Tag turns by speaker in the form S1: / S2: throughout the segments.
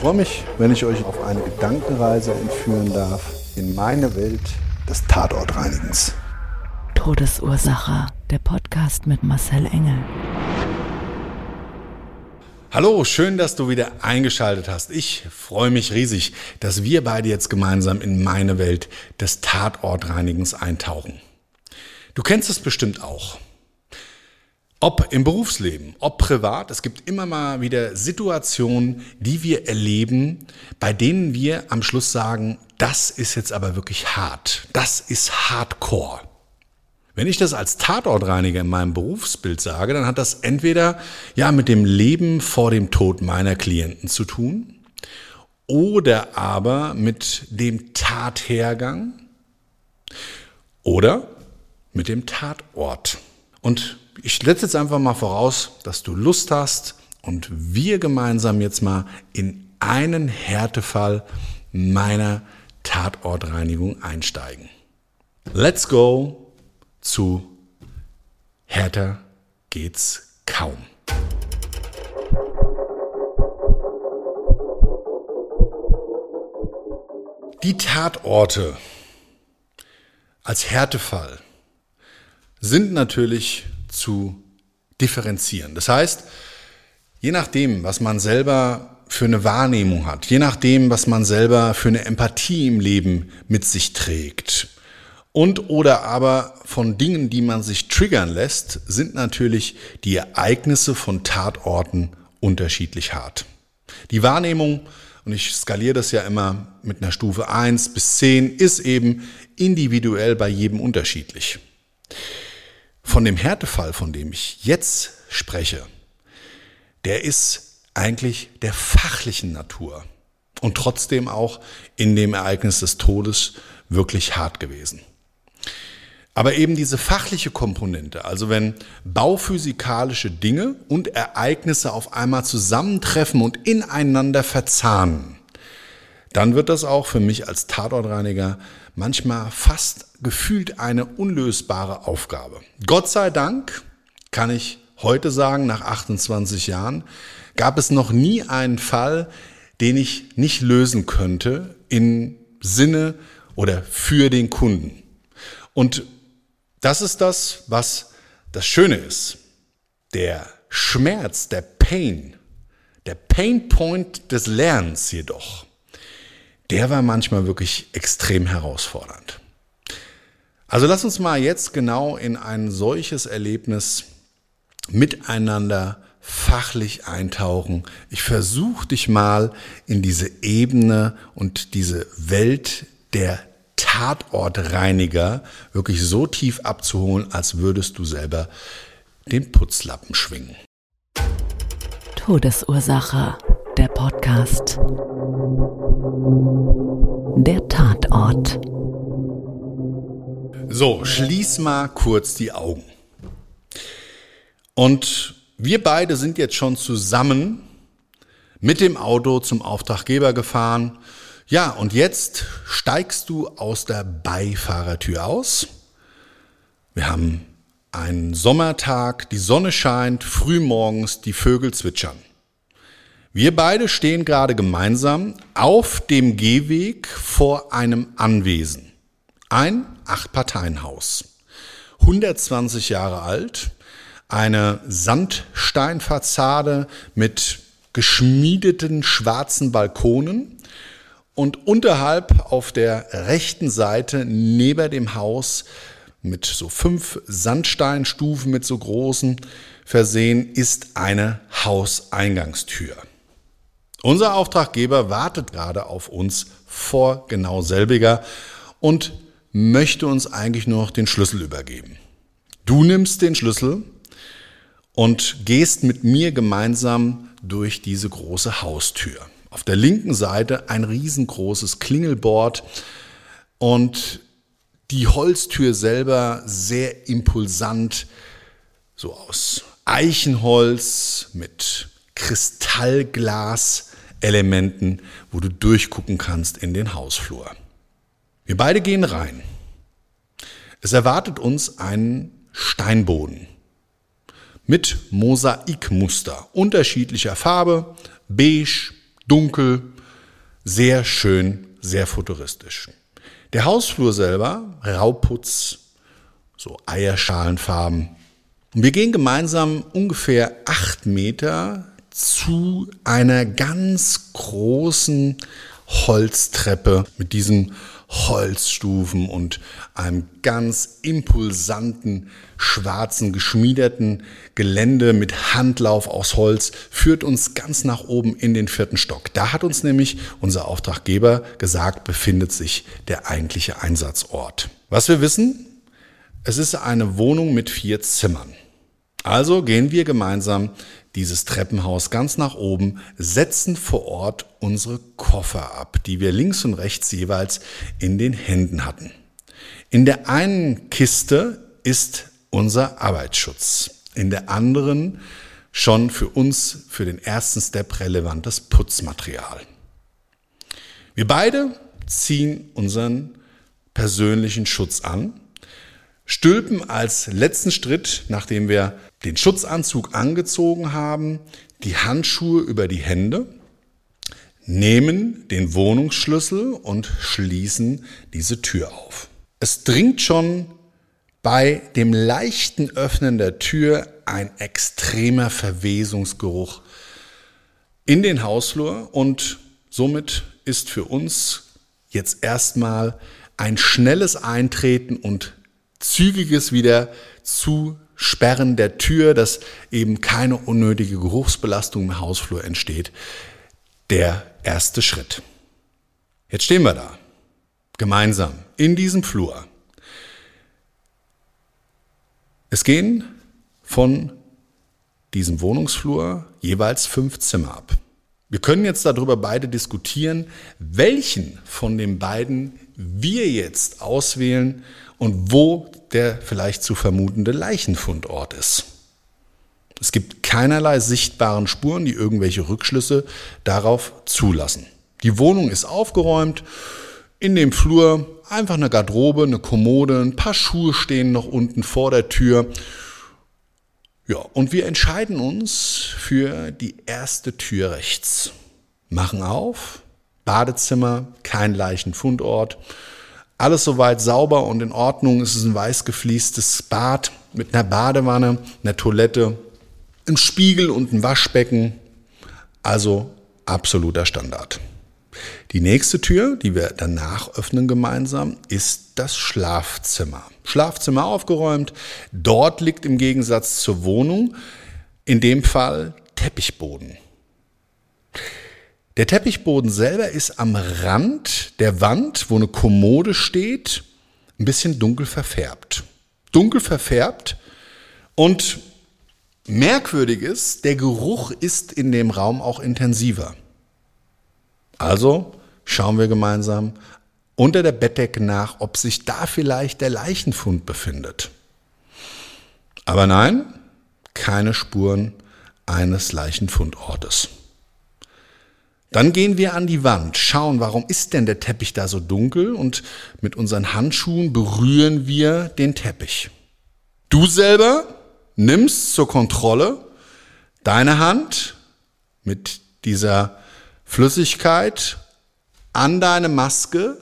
S1: Ich freue mich, wenn ich euch auf eine Gedankenreise entführen darf in meine Welt des Tatortreinigens.
S2: Todesursache. Der Podcast mit Marcel Engel.
S3: Hallo, schön, dass du wieder eingeschaltet hast. Ich freue mich riesig, dass wir beide jetzt gemeinsam in meine Welt des Tatortreinigens eintauchen. Du kennst es bestimmt auch. Ob im Berufsleben, ob privat, es gibt immer mal wieder Situationen, die wir erleben, bei denen wir am Schluss sagen, das ist jetzt aber wirklich hart. Das ist Hardcore. Wenn ich das als Tatortreiniger in meinem Berufsbild sage, dann hat das entweder ja mit dem Leben vor dem Tod meiner Klienten zu tun oder aber mit dem Tathergang oder mit dem Tatort. Und ich setze jetzt einfach mal voraus, dass du Lust hast und wir gemeinsam jetzt mal in einen Härtefall meiner Tatortreinigung einsteigen. Let's go zu härter geht's kaum. Die Tatorte als Härtefall sind natürlich zu differenzieren. Das heißt, je nachdem, was man selber für eine Wahrnehmung hat, je nachdem, was man selber für eine Empathie im Leben mit sich trägt, und oder aber von Dingen, die man sich triggern lässt, sind natürlich die Ereignisse von Tatorten unterschiedlich hart. Die Wahrnehmung, und ich skaliere das ja immer mit einer Stufe 1 bis 10, ist eben individuell bei jedem unterschiedlich. Von dem Härtefall, von dem ich jetzt spreche, der ist eigentlich der fachlichen Natur und trotzdem auch in dem Ereignis des Todes wirklich hart gewesen. Aber eben diese fachliche Komponente, also wenn bauphysikalische Dinge und Ereignisse auf einmal zusammentreffen und ineinander verzahnen, dann wird das auch für mich als Tatortreiniger manchmal fast gefühlt eine unlösbare Aufgabe. Gott sei Dank kann ich heute sagen, nach 28 Jahren, gab es noch nie einen Fall, den ich nicht lösen könnte im Sinne oder für den Kunden. Und das ist das, was das Schöne ist. Der Schmerz, der Pain, der Pain Point des Lernens jedoch, der war manchmal wirklich extrem herausfordernd. Also lass uns mal jetzt genau in ein solches Erlebnis miteinander fachlich eintauchen. Ich versuche dich mal in diese Ebene und diese Welt der Tatortreiniger wirklich so tief abzuholen, als würdest du selber den Putzlappen schwingen.
S2: Todesursache, der Podcast. Der Tatort.
S3: So, schließ mal kurz die Augen. Und wir beide sind jetzt schon zusammen mit dem Auto zum Auftraggeber gefahren ja, und jetzt steigst du aus der Beifahrertür aus. Wir haben einen Sommertag, die Sonne scheint, frühmorgens, die Vögel zwitschern. Wir beide stehen gerade gemeinsam auf dem Gehweg vor einem Anwesen. Ein Acht-Parteien-Haus. 120 Jahre alt, eine Sandsteinfassade mit geschmiedeten schwarzen Balkonen und unterhalb auf der rechten Seite neben dem Haus mit so fünf Sandsteinstufen mit so großen versehen ist eine Hauseingangstür. Unser Auftraggeber wartet gerade auf uns vor genau selbiger und möchte uns eigentlich noch den Schlüssel übergeben. Du nimmst den Schlüssel und gehst mit mir gemeinsam durch diese große Haustür. Auf der linken Seite ein riesengroßes Klingelbord und die Holztür selber sehr impulsant, so aus Eichenholz mit Kristallglas-Elementen, wo du durchgucken kannst in den Hausflur. Wir beide gehen rein. Es erwartet uns ein Steinboden mit Mosaikmuster unterschiedlicher Farbe, beige, dunkel, sehr schön, sehr futuristisch. Der Hausflur selber, Rauputz, so Eierschalenfarben. Und wir gehen gemeinsam ungefähr acht Meter zu einer ganz großen Holztreppe mit diesem Holzstufen und einem ganz impulsanten, schwarzen, geschmiederten Gelände mit Handlauf aus Holz führt uns ganz nach oben in den vierten Stock. Da hat uns nämlich unser Auftraggeber gesagt, befindet sich der eigentliche Einsatzort. Was wir wissen, es ist eine Wohnung mit vier Zimmern. Also gehen wir gemeinsam dieses Treppenhaus ganz nach oben, setzen vor Ort unsere Koffer ab, die wir links und rechts jeweils in den Händen hatten. In der einen Kiste ist unser Arbeitsschutz, in der anderen schon für uns für den ersten Step relevantes Putzmaterial. Wir beide ziehen unseren persönlichen Schutz an stülpen als letzten Schritt, nachdem wir den Schutzanzug angezogen haben, die Handschuhe über die Hände, nehmen den Wohnungsschlüssel und schließen diese Tür auf. Es dringt schon bei dem leichten Öffnen der Tür ein extremer Verwesungsgeruch in den Hausflur und somit ist für uns jetzt erstmal ein schnelles Eintreten und zügiges wieder Zusperren der Tür, dass eben keine unnötige Geruchsbelastung im Hausflur entsteht, der erste Schritt. Jetzt stehen wir da, gemeinsam in diesem Flur. Es gehen von diesem Wohnungsflur jeweils fünf Zimmer ab. Wir können jetzt darüber beide diskutieren, welchen von den beiden wir jetzt auswählen und wo der vielleicht zu vermutende Leichenfundort ist. Es gibt keinerlei sichtbaren Spuren, die irgendwelche Rückschlüsse darauf zulassen. Die Wohnung ist aufgeräumt. In dem Flur einfach eine Garderobe, eine Kommode, ein paar Schuhe stehen noch unten vor der Tür. Ja, und wir entscheiden uns für die erste Tür rechts. Machen auf, Badezimmer, kein Leichenfundort. Alles soweit sauber und in Ordnung. Es ist ein weiß gefliestes Bad mit einer Badewanne, einer Toilette, einem Spiegel und einem Waschbecken. Also absoluter Standard. Die nächste Tür, die wir danach öffnen gemeinsam, ist das Schlafzimmer. Schlafzimmer aufgeräumt. Dort liegt im Gegensatz zur Wohnung in dem Fall Teppichboden. Der Teppichboden selber ist am Rand der Wand, wo eine Kommode steht, ein bisschen dunkel verfärbt. Dunkel verfärbt und merkwürdig ist, der Geruch ist in dem Raum auch intensiver. Also schauen wir gemeinsam unter der Bettdecke nach, ob sich da vielleicht der Leichenfund befindet. Aber nein, keine Spuren eines Leichenfundortes. Dann gehen wir an die Wand, schauen, warum ist denn der Teppich da so dunkel und mit unseren Handschuhen berühren wir den Teppich. Du selber nimmst zur Kontrolle deine Hand mit dieser Flüssigkeit an deine Maske,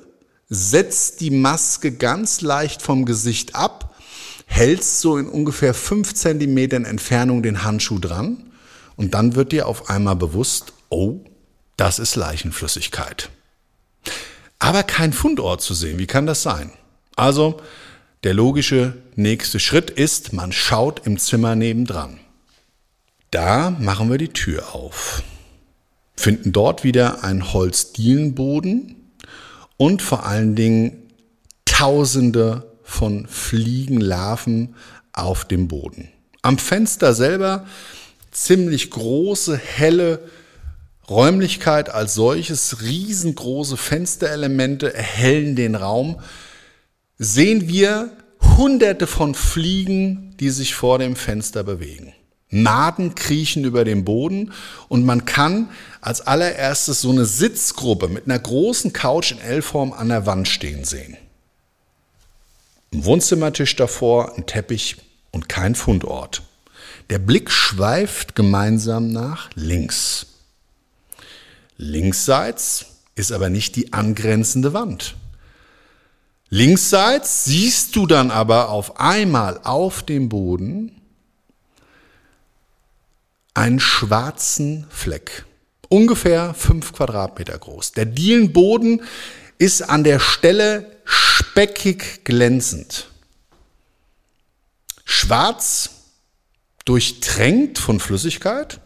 S3: setzt die Maske ganz leicht vom Gesicht ab, hältst so in ungefähr fünf Zentimetern Entfernung den Handschuh dran und dann wird dir auf einmal bewusst, oh, das ist Leichenflüssigkeit. Aber kein Fundort zu sehen, wie kann das sein? Also, der logische nächste Schritt ist, man schaut im Zimmer nebendran. Da machen wir die Tür auf, finden dort wieder einen Holzdielenboden und vor allen Dingen Tausende von Fliegenlarven auf dem Boden. Am Fenster selber ziemlich große, helle Räumlichkeit als solches, riesengroße Fensterelemente erhellen den Raum. Sehen wir hunderte von Fliegen, die sich vor dem Fenster bewegen. Maden kriechen über den Boden und man kann als allererstes so eine Sitzgruppe mit einer großen Couch in L-Form an der Wand stehen sehen. Ein Wohnzimmertisch davor, ein Teppich und kein Fundort. Der Blick schweift gemeinsam nach links. Linksseits ist aber nicht die angrenzende Wand. Linksseits siehst du dann aber auf einmal auf dem Boden einen schwarzen Fleck, ungefähr fünf Quadratmeter groß. Der Dielenboden ist an der Stelle speckig glänzend. Schwarz, durchtränkt von Flüssigkeit.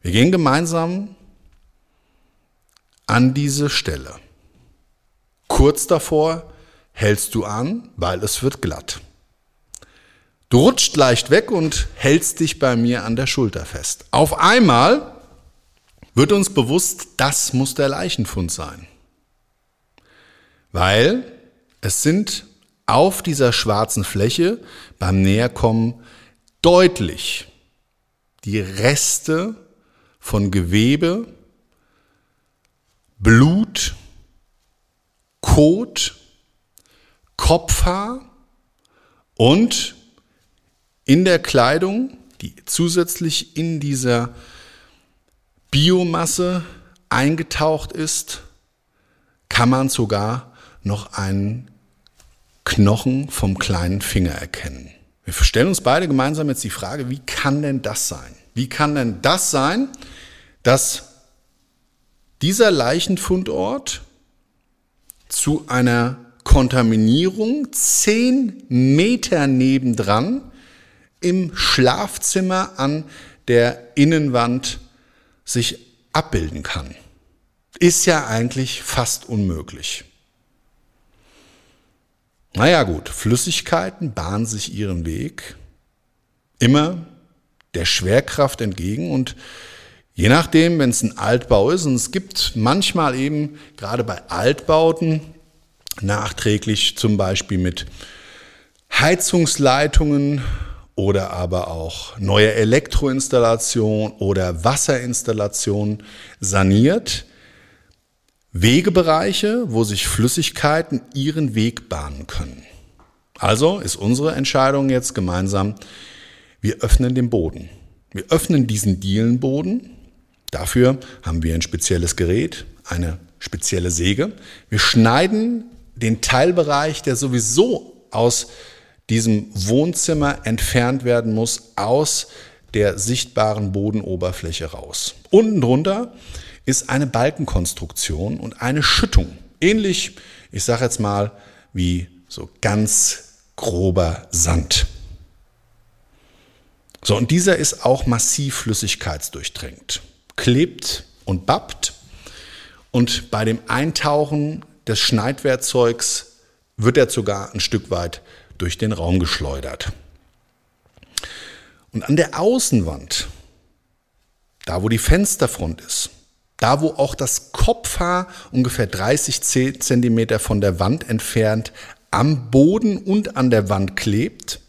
S3: Wir gehen gemeinsam an diese Stelle. Kurz davor hältst du an, weil es wird glatt. Du rutscht leicht weg und hältst dich bei mir an der Schulter fest. Auf einmal wird uns bewusst, das muss der Leichenfund sein. Weil es sind auf dieser schwarzen Fläche beim Näherkommen deutlich die Reste von Gewebe, Blut, Kot, Kopfhaar und in der Kleidung, die zusätzlich in dieser Biomasse eingetaucht ist, kann man sogar noch einen Knochen vom kleinen Finger erkennen. Wir stellen uns beide gemeinsam jetzt die Frage, wie kann denn das sein? Wie kann denn das sein, dass dieser Leichenfundort zu einer Kontaminierung zehn Meter nebendran im Schlafzimmer an der Innenwand sich abbilden kann. Ist ja eigentlich fast unmöglich. Naja gut, Flüssigkeiten bahnen sich ihren Weg immer der Schwerkraft entgegen und je nachdem, wenn es ein Altbau ist, und es gibt manchmal eben gerade bei Altbauten nachträglich zum Beispiel mit Heizungsleitungen oder aber auch neue Elektroinstallation oder Wasserinstallation saniert, Wegebereiche, wo sich Flüssigkeiten ihren Weg bahnen können. Also ist unsere Entscheidung jetzt gemeinsam, wir öffnen den Boden. Wir öffnen diesen Dielenboden. Dafür haben wir ein spezielles Gerät, eine spezielle Säge. Wir schneiden den Teilbereich, der sowieso aus diesem Wohnzimmer entfernt werden muss, aus der sichtbaren Bodenoberfläche raus. Unten drunter ist eine Balkenkonstruktion und eine Schüttung. Ähnlich, ich sage jetzt mal, wie so ganz grober Sand. So, und dieser ist auch massiv flüssigkeitsdurchtränkt, klebt und bappt. Und bei dem Eintauchen des Schneidwerkzeugs wird er sogar ein Stück weit durch den Raum geschleudert. Und an der Außenwand, da wo die Fensterfront ist, da wo auch das Kopfhaar ungefähr 30 Zentimeter von der Wand entfernt am Boden und an der Wand klebt,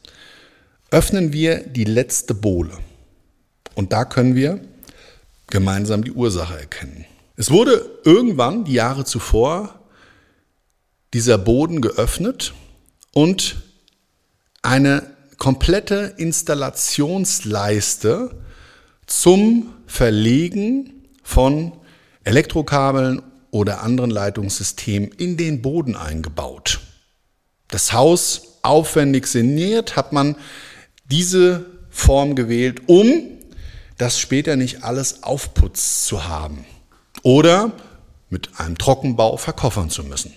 S3: öffnen wir die letzte Bohle. Und da können wir gemeinsam die Ursache erkennen. Es wurde irgendwann, die Jahre zuvor, dieser Boden geöffnet und eine komplette Installationsleiste zum Verlegen von Elektrokabeln oder anderen Leitungssystemen in den Boden eingebaut. Das Haus aufwendig saniert, hat man diese Form gewählt, um das später nicht alles aufputzt zu haben oder mit einem Trockenbau verkoffern zu müssen.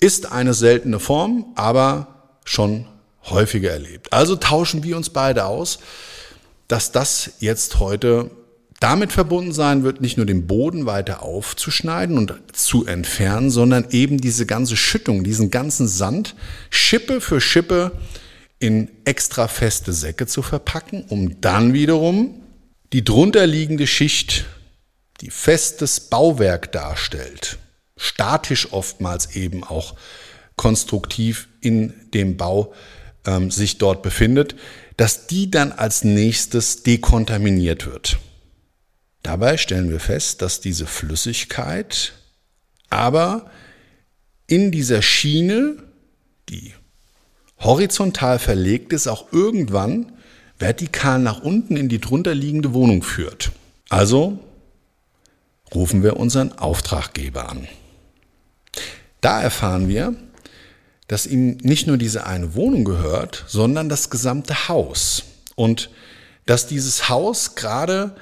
S3: Ist eine seltene Form, aber schon häufiger erlebt. Also tauschen wir uns beide aus, dass das jetzt heute damit verbunden sein wird, nicht nur den Boden weiter aufzuschneiden und zu entfernen, sondern eben diese ganze Schüttung, diesen ganzen Sand Schippe für Schippe in extra feste Säcke zu verpacken, um dann wiederum die drunterliegende Schicht, die festes Bauwerk darstellt, statisch oftmals eben auch konstruktiv in dem Bau ähm, sich dort befindet, dass die dann als nächstes dekontaminiert wird. Dabei stellen wir fest, dass diese Flüssigkeit aber in dieser Schiene, die horizontal verlegt ist, auch irgendwann vertikal nach unten in die drunterliegende Wohnung führt. Also rufen wir unseren Auftraggeber an. Da erfahren wir, dass ihm nicht nur diese eine Wohnung gehört, sondern das gesamte Haus. Und dass dieses Haus gerade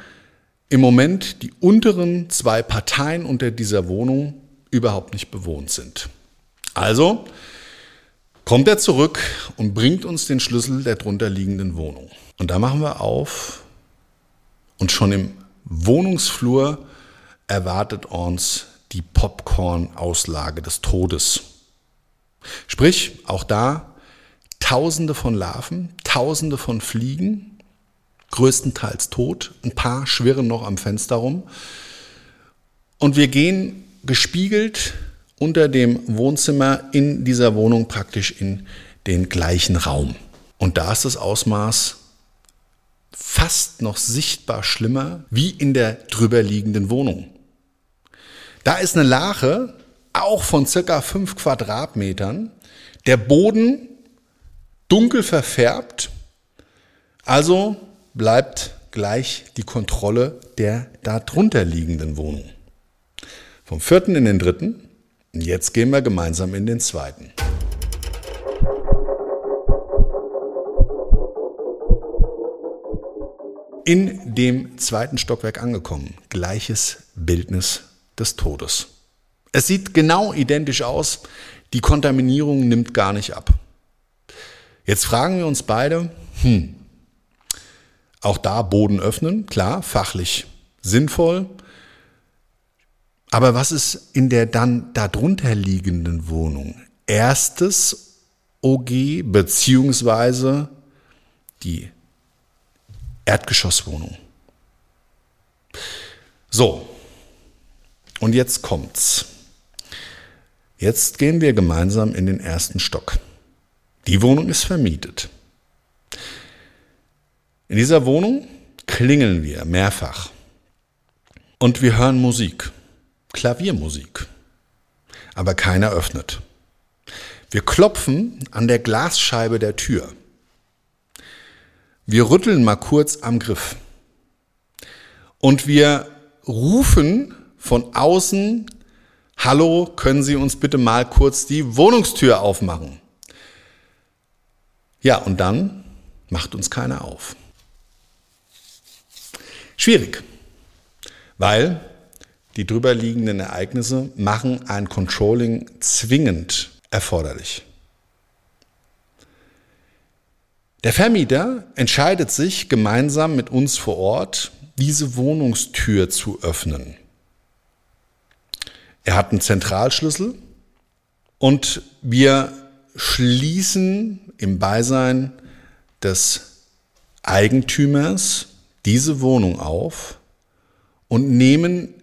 S3: im Moment die unteren zwei Parteien unter dieser Wohnung überhaupt nicht bewohnt sind. Also kommt er zurück und bringt uns den Schlüssel der drunterliegenden Wohnung. Und da machen wir auf und schon im Wohnungsflur erwartet uns die Popcorn-Auslage des Todes. Sprich, auch da Tausende von Larven, Tausende von Fliegen, größtenteils tot. Ein paar schwirren noch am Fenster rum. Und wir gehen gespiegelt unter dem Wohnzimmer in dieser Wohnung praktisch in den gleichen Raum. Und da ist das Ausmaß fast noch sichtbar schlimmer wie in der drüberliegenden Wohnung. Da ist eine Lache, auch von circa fünf Quadratmetern, der Boden dunkel verfärbt, also bleibt gleich die Kontrolle der darunter liegenden Wohnung. Vom vierten in den dritten. Jetzt gehen wir gemeinsam in den zweiten. In dem zweiten Stockwerk angekommen. Gleiches Bildnis des Todes. Es sieht genau identisch aus. Die Kontaminierung nimmt gar nicht ab. Jetzt fragen wir uns beide, hm, auch da Boden öffnen, klar, fachlich sinnvoll. Aber was ist in der dann darunter liegenden Wohnung? Erstes OG beziehungsweise die Erdgeschosswohnung. So, und jetzt kommt's. Jetzt gehen wir gemeinsam in den ersten Stock. Die Wohnung ist vermietet. In dieser Wohnung klingeln wir mehrfach und wir hören Musik, Klaviermusik, aber keiner öffnet. Wir klopfen an der Glasscheibe der Tür. Wir rütteln mal kurz am Griff und wir rufen von außen, Hallo, können Sie uns bitte mal kurz die Wohnungstür aufmachen? Ja, und dann macht uns keiner auf. Schwierig, weil die drüberliegenden Ereignisse machen ein Controlling zwingend erforderlich. Der Vermieter entscheidet sich gemeinsam mit uns vor Ort, diese Wohnungstür zu öffnen. Er hat einen Zentralschlüssel und wir schließen im Beisein des Eigentümers diese Wohnung auf und nehmen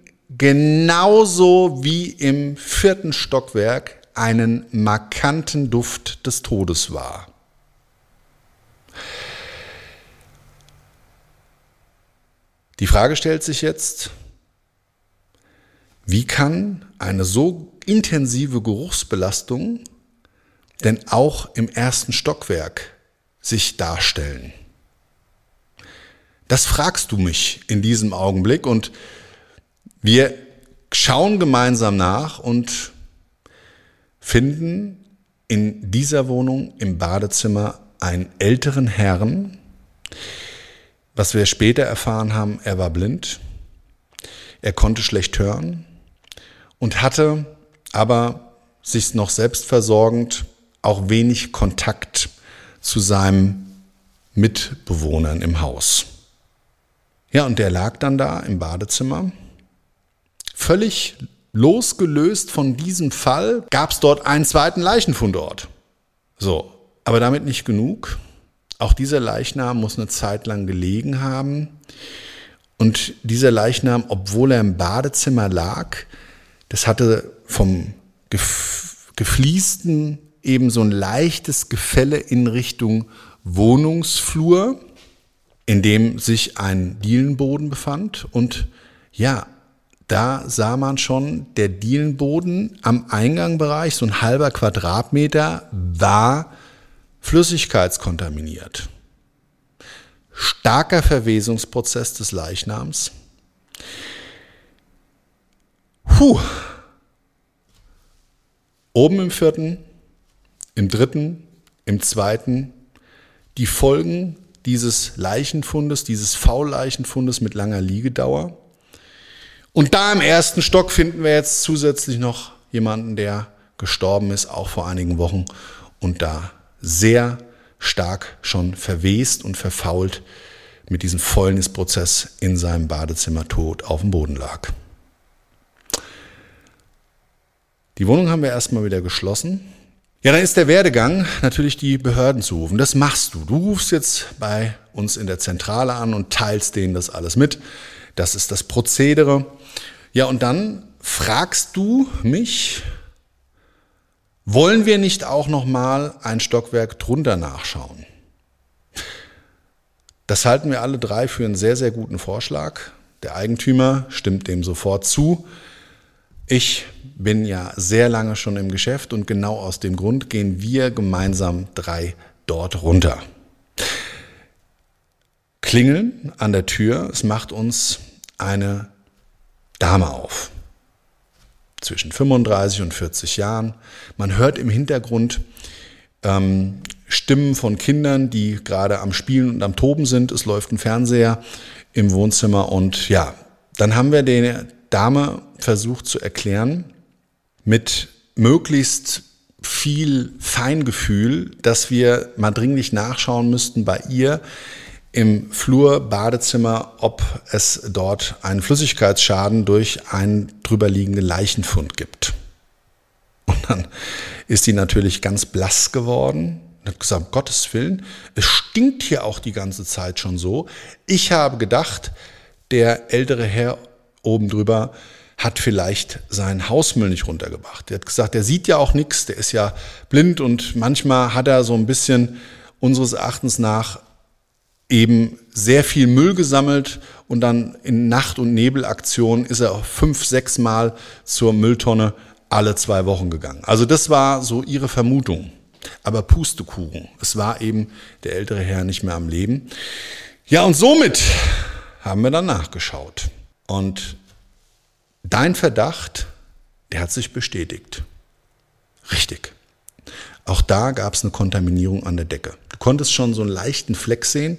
S3: genauso wie im vierten Stockwerk einen markanten Duft des Todes wahr. Die Frage stellt sich jetzt, wie kann eine so intensive Geruchsbelastung denn auch im ersten Stockwerk sich darstellen? Das fragst du mich in diesem Augenblick und wir schauen gemeinsam nach und finden in dieser Wohnung im Badezimmer einen älteren Herrn, Was wir später erfahren haben, er war blind, er konnte schlecht hören und hatte aber sich noch selbstversorgend auch wenig Kontakt zu seinem Mitbewohnern im Haus. Ja, und der lag dann da im Badezimmer. Völlig losgelöst von diesem Fall gab es dort einen zweiten Leichenfundort. So, aber damit nicht genug. Auch dieser Leichnam muss eine Zeit lang gelegen haben. Und dieser Leichnam, obwohl er im Badezimmer lag, das hatte vom gefliesten eben so ein leichtes Gefälle in Richtung Wohnungsflur, in dem sich ein Dielenboden befand. Und ja, da sah man schon, der Dielenboden am Eingangbereich, so ein halber Quadratmeter, war flüssigkeitskontaminiert. Starker Verwesungsprozess des Leichnams. Puh. Oben im vierten, im dritten, im zweiten, die Folgen dieses Leichenfundes, dieses Faulleichenfundes mit langer Liegedauer. Und da im ersten Stock finden wir jetzt zusätzlich noch jemanden, der gestorben ist, auch vor einigen Wochen und da sehr stark schon verwest und verfault mit diesem Fäulnisprozess in seinem Badezimmer tot auf dem Boden lag. Die Wohnung haben wir erstmal wieder geschlossen. Ja, dann ist der Werdegang natürlich die Behörden zu rufen. Das machst du. Du rufst jetzt bei uns in der Zentrale an und teilst denen das alles mit. Das ist das Prozedere. Ja, und dann fragst du mich, wollen wir nicht auch noch mal ein Stockwerk drunter nachschauen? Das halten wir alle drei für einen sehr, sehr guten Vorschlag. Der Eigentümer stimmt dem sofort zu. Ich bin ja sehr lange schon im Geschäft und genau aus dem Grund gehen wir gemeinsam drei dort runter. Klingeln an der Tür, es macht uns eine Dame auf zwischen 35 und 40 Jahren. Man hört im Hintergrund ähm, Stimmen von Kindern, die gerade am Spielen und am Toben sind. Es läuft ein Fernseher im Wohnzimmer und ja, dann haben wir der Dame versucht zu erklären mit möglichst viel Feingefühl, dass wir mal dringlich nachschauen müssten bei ihr, im Flur, Badezimmer, ob es dort einen Flüssigkeitsschaden durch einen drüberliegenden Leichenfund gibt. Und dann ist die natürlich ganz blass geworden und hat gesagt, Gottes Willen, es stinkt hier auch die ganze Zeit schon so. Ich habe gedacht, der ältere Herr oben drüber hat vielleicht seinen Hausmüll nicht runtergebracht. Der hat gesagt, der sieht ja auch nichts, der ist ja blind und manchmal hat er so ein bisschen unseres Erachtens nach eben sehr viel Müll gesammelt und dann in Nacht- und Nebelaktion ist er fünf, sechs Mal zur Mülltonne alle zwei Wochen gegangen. Also das war so ihre Vermutung. Aber Pustekuchen, es war eben der ältere Herr nicht mehr am Leben. Ja, und somit haben wir dann nachgeschaut. Und dein Verdacht, der hat sich bestätigt. Richtig. Auch da gab es eine Kontaminierung an der Decke. Konntest schon so einen leichten Fleck sehen.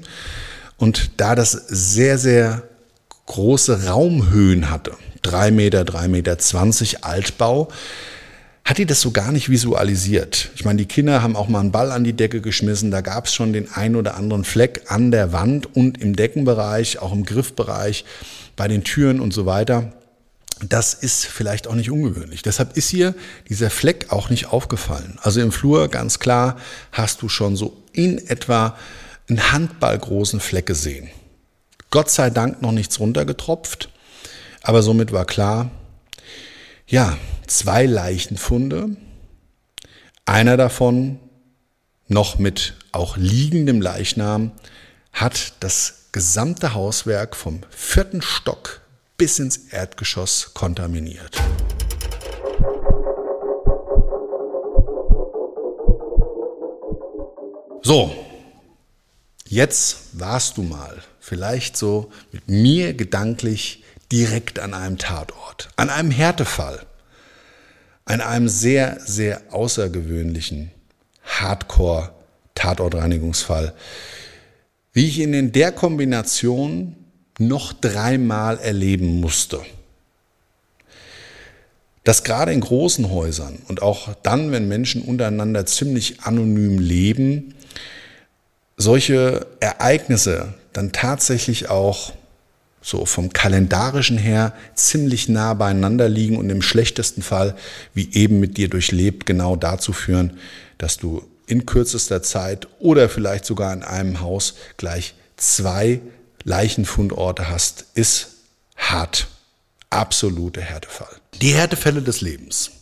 S3: Und da das sehr, sehr große Raumhöhen hatte, drei Meter, drei Meter zwanzig Altbau, hat die das so gar nicht visualisiert. Ich meine, die Kinder haben auch mal einen Ball an die Decke geschmissen, da gab es schon den ein oder anderen Fleck an der Wand und im Deckenbereich, auch im Griffbereich, bei den Türen und so weiter. Das ist vielleicht auch nicht ungewöhnlich. Deshalb ist hier dieser Fleck auch nicht aufgefallen. Also im Flur ganz klar hast du schon so in etwa einen handballgroßen Fleck gesehen. Gott sei Dank noch nichts runtergetropft, aber somit war klar, ja, zwei Leichenfunde, einer davon noch mit auch liegendem Leichnam, hat das gesamte Hauswerk vom vierten Stock bis ins Erdgeschoss kontaminiert. So, jetzt warst du mal vielleicht so mit mir gedanklich direkt an einem Tatort, an einem Härtefall, an einem sehr, sehr außergewöhnlichen Hardcore-Tatortreinigungsfall. wie ich ihn in der Kombination noch dreimal erleben musste. Dass gerade in großen Häusern und auch dann, wenn Menschen untereinander ziemlich anonym leben, solche Ereignisse dann tatsächlich auch so vom kalendarischen her ziemlich nah beieinander liegen und im schlechtesten Fall, wie eben mit dir durchlebt, genau dazu führen, dass du in kürzester Zeit oder vielleicht sogar in einem Haus gleich zwei Leichenfundorte hast, ist hart. Absolute Härtefall. Die Härtefälle des Lebens.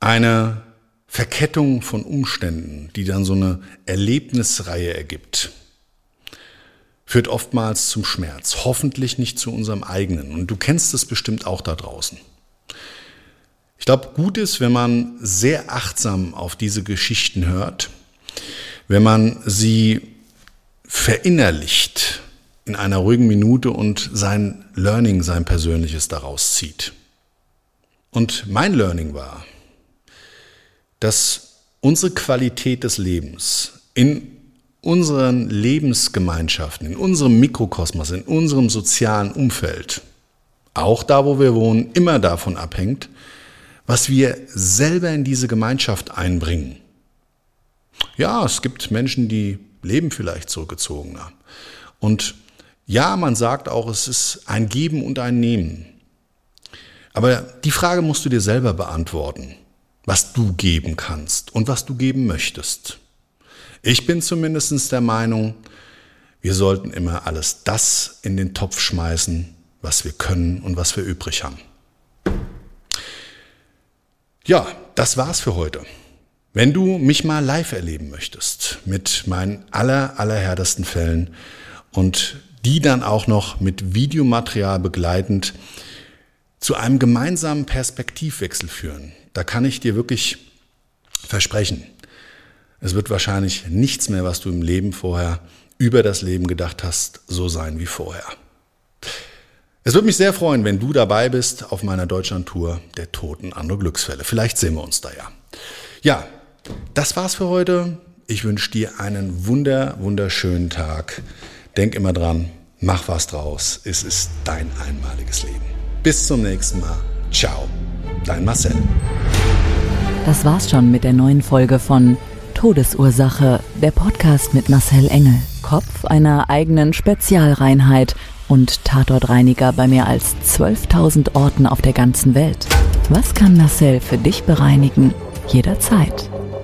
S3: Eine Verkettung von Umständen, die dann so eine Erlebnisreihe ergibt, führt oftmals zum Schmerz, hoffentlich nicht zu unserem eigenen. Und du kennst es bestimmt auch da draußen. Ich glaube, gut ist, wenn man sehr achtsam auf diese Geschichten hört, wenn man sie verinnerlicht in einer ruhigen Minute und sein Learning, sein persönliches daraus zieht. Und mein Learning war, dass unsere Qualität des Lebens in unseren Lebensgemeinschaften, in unserem Mikrokosmos, in unserem sozialen Umfeld, auch da, wo wir wohnen, immer davon abhängt, was wir selber in diese Gemeinschaft einbringen. Ja, es gibt Menschen, die leben vielleicht zurückgezogener. Und ja, man sagt auch, es ist ein Geben und ein Nehmen. Aber die Frage musst du dir selber beantworten, was du geben kannst und was du geben möchtest. Ich bin zumindest der Meinung, wir sollten immer alles das in den Topf schmeißen, was wir können und was wir übrig haben. Ja, das war's für heute. Wenn du mich mal live erleben möchtest mit meinen aller, allerhärtesten Fällen und die dann auch noch mit Videomaterial begleitend zu einem gemeinsamen Perspektivwechsel führen, da kann ich dir wirklich versprechen, es wird wahrscheinlich nichts mehr, was du im Leben vorher über das Leben gedacht hast, so sein wie vorher. Es würde mich sehr freuen, wenn du dabei bist auf meiner Deutschlandtour der Toten andere Glücksfälle. Vielleicht sehen wir uns da ja. Ja, das war's für heute. Ich wünsche dir einen wunder, wunderschönen Tag. Denk immer dran, mach was draus. Es ist dein einmaliges Leben. Bis zum nächsten Mal. Ciao. Dein Marcel.
S2: Das war's schon mit der neuen Folge von Todesursache, der Podcast mit Marcel Engel. Kopf einer eigenen Spezialreinheit und Tatortreiniger bei mehr als 12.000 Orten auf der ganzen Welt. Was kann Marcel für dich bereinigen? Jederzeit.